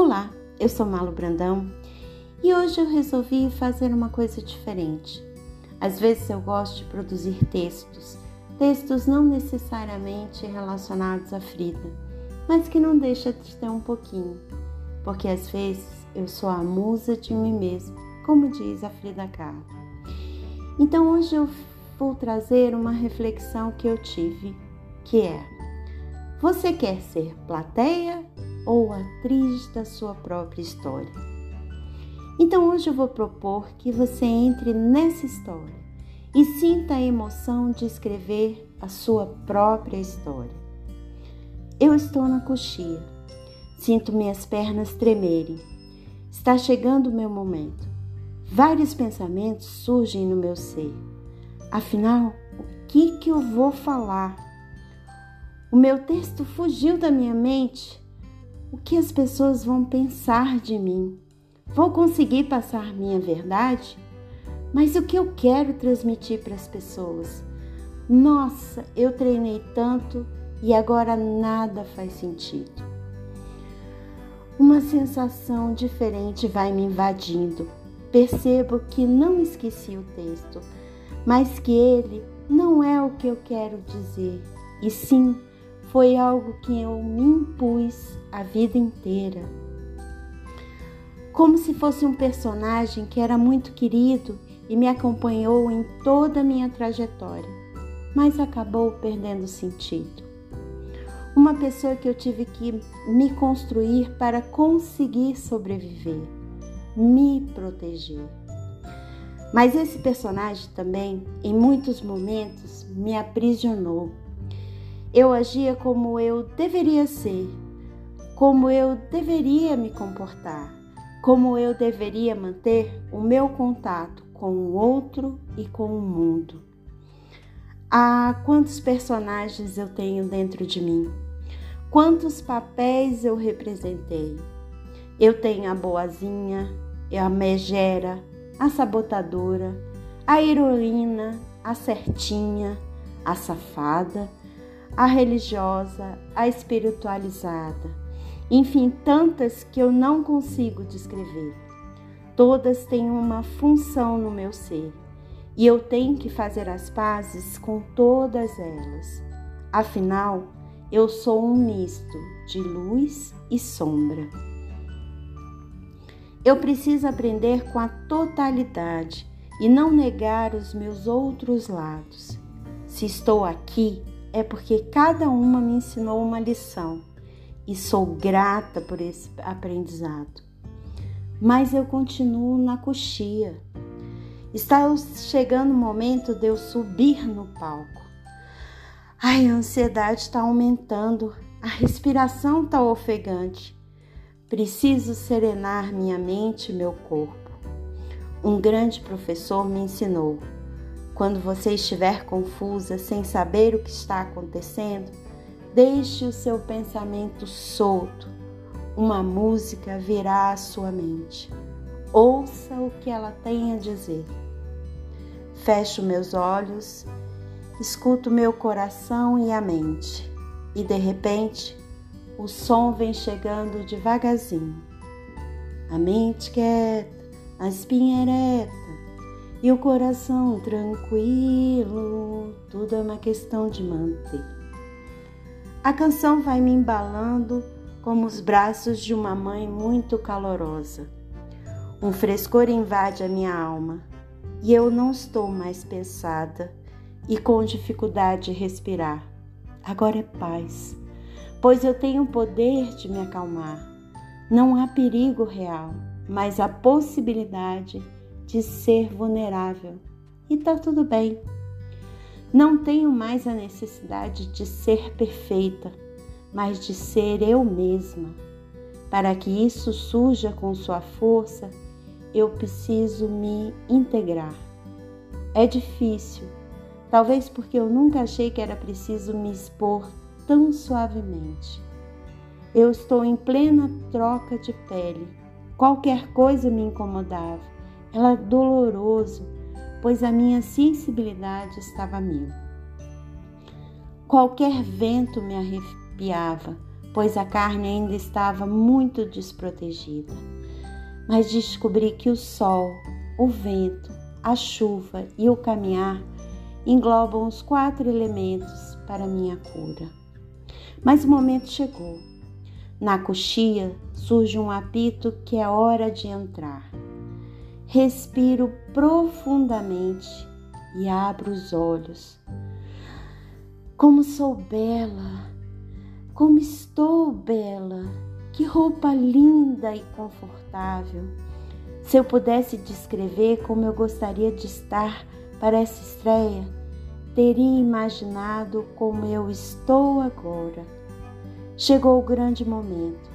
Olá, eu sou Malu Brandão e hoje eu resolvi fazer uma coisa diferente. Às vezes eu gosto de produzir textos, textos não necessariamente relacionados à Frida, mas que não deixa de ter um pouquinho, porque às vezes eu sou a musa de mim mesma, como diz a Frida Kahlo. Então hoje eu vou trazer uma reflexão que eu tive, que é: você quer ser plateia ou atriz da sua própria história. Então hoje eu vou propor que você entre nessa história e sinta a emoção de escrever a sua própria história. Eu estou na coxia, sinto minhas pernas tremerem. Está chegando o meu momento. Vários pensamentos surgem no meu ser. Afinal, o que que eu vou falar? O meu texto fugiu da minha mente o que as pessoas vão pensar de mim? Vou conseguir passar minha verdade? Mas o que eu quero transmitir para as pessoas? Nossa, eu treinei tanto e agora nada faz sentido. Uma sensação diferente vai me invadindo. Percebo que não esqueci o texto, mas que ele não é o que eu quero dizer, e sim foi algo que eu me impus a vida inteira. Como se fosse um personagem que era muito querido e me acompanhou em toda a minha trajetória, mas acabou perdendo sentido. Uma pessoa que eu tive que me construir para conseguir sobreviver, me proteger. Mas esse personagem também, em muitos momentos, me aprisionou eu agia como eu deveria ser, como eu deveria me comportar, como eu deveria manter o meu contato com o outro e com o mundo. Ah, quantos personagens eu tenho dentro de mim! Quantos papéis eu representei! Eu tenho a boazinha, a megera, a sabotadora, a heroína, a certinha, a safada a religiosa, a espiritualizada, enfim, tantas que eu não consigo descrever. Todas têm uma função no meu ser e eu tenho que fazer as pazes com todas elas. Afinal, eu sou um misto de luz e sombra. Eu preciso aprender com a totalidade e não negar os meus outros lados. Se estou aqui, é porque cada uma me ensinou uma lição e sou grata por esse aprendizado. Mas eu continuo na coxia. Está chegando o momento de eu subir no palco. Ai, a ansiedade está aumentando, a respiração está ofegante. Preciso serenar minha mente e meu corpo. Um grande professor me ensinou quando você estiver confusa, sem saber o que está acontecendo, deixe o seu pensamento solto. Uma música virá à sua mente. Ouça o que ela tem a dizer. Fecho meus olhos, escuto meu coração e a mente, e de repente o som vem chegando devagarzinho. A mente quieta, a espinha ereta, e o coração tranquilo, tudo é uma questão de manter. A canção vai me embalando como os braços de uma mãe muito calorosa. Um frescor invade a minha alma e eu não estou mais pesada e com dificuldade de respirar. Agora é paz, pois eu tenho o poder de me acalmar. Não há perigo real, mas a possibilidade de de ser vulnerável e tá tudo bem. Não tenho mais a necessidade de ser perfeita, mas de ser eu mesma. Para que isso surja com sua força, eu preciso me integrar. É difícil, talvez porque eu nunca achei que era preciso me expor tão suavemente. Eu estou em plena troca de pele. Qualquer coisa me incomodava ela é doloroso, pois a minha sensibilidade estava a mil. Qualquer vento me arrepiava, pois a carne ainda estava muito desprotegida. Mas descobri que o sol, o vento, a chuva e o caminhar englobam os quatro elementos para minha cura. Mas o momento chegou. Na coxia surge um apito que é hora de entrar. Respiro profundamente e abro os olhos. Como sou bela, como estou bela, que roupa linda e confortável. Se eu pudesse descrever como eu gostaria de estar para essa estreia, teria imaginado como eu estou agora. Chegou o grande momento.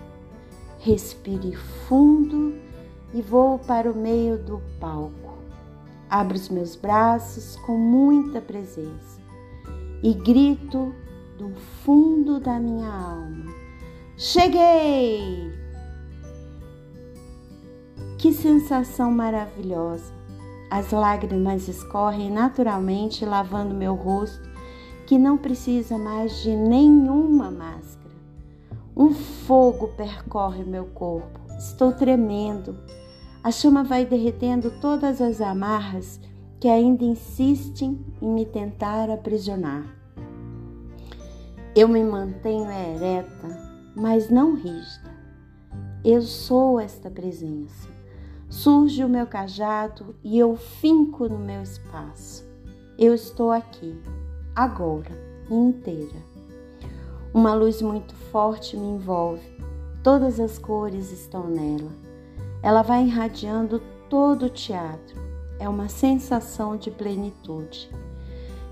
Respire fundo e vou para o meio do palco. Abro os meus braços com muita presença e grito do fundo da minha alma: Cheguei! Que sensação maravilhosa! As lágrimas escorrem naturalmente, lavando meu rosto, que não precisa mais de nenhuma máscara. Um fogo percorre meu corpo. Estou tremendo. A chama vai derretendo todas as amarras que ainda insistem em me tentar aprisionar. Eu me mantenho ereta, mas não rígida. Eu sou esta presença surge o meu cajado e eu finco no meu espaço. Eu estou aqui, agora, inteira. Uma luz muito forte me envolve, todas as cores estão nela. Ela vai irradiando todo o teatro. É uma sensação de plenitude.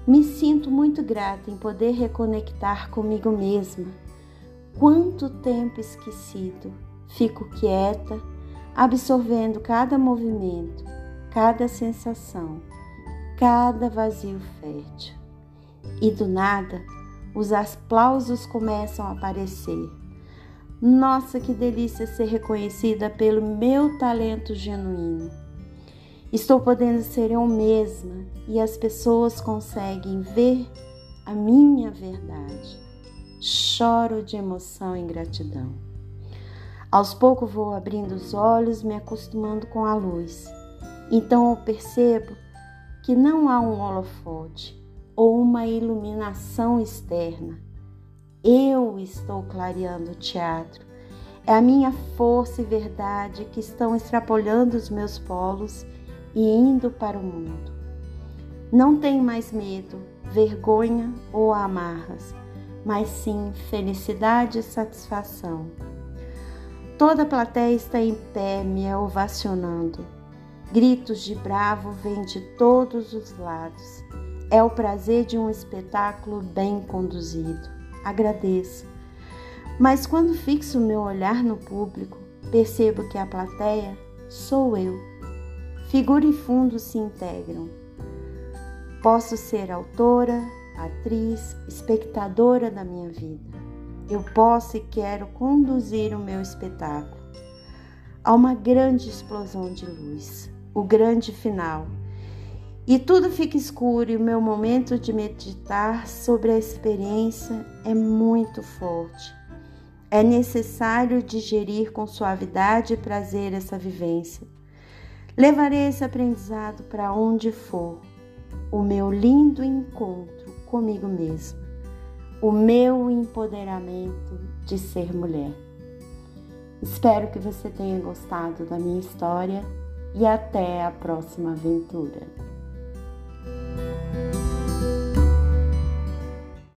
Me sinto muito grata em poder reconectar comigo mesma. Quanto tempo esquecido. Fico quieta absorvendo cada movimento, cada sensação, cada vazio fértil. E do nada, os aplausos começam a aparecer. Nossa, que delícia ser reconhecida pelo meu talento genuíno. Estou podendo ser eu mesma e as pessoas conseguem ver a minha verdade. Choro de emoção e gratidão. Aos poucos vou abrindo os olhos, me acostumando com a luz. Então eu percebo que não há um holofote ou uma iluminação externa. Eu estou clareando o teatro. É a minha força e verdade que estão extrapolando os meus polos e indo para o mundo. Não tenho mais medo, vergonha ou amarras, mas sim felicidade e satisfação. Toda a plateia está em pé, me ovacionando. Gritos de bravo vêm de todos os lados. É o prazer de um espetáculo bem conduzido. Agradeço. Mas quando fixo meu olhar no público, percebo que a plateia sou eu. Figura e fundo se integram. Posso ser autora, atriz, espectadora da minha vida eu posso e quero conduzir o meu espetáculo a uma grande explosão de luz, o grande final. E tudo fica escuro e o meu momento de meditar sobre a experiência é muito forte. É necessário digerir com suavidade e prazer essa vivência. Levarei esse aprendizado para onde for, o meu lindo encontro comigo mesmo o meu empoderamento de ser mulher. Espero que você tenha gostado da minha história e até a próxima aventura.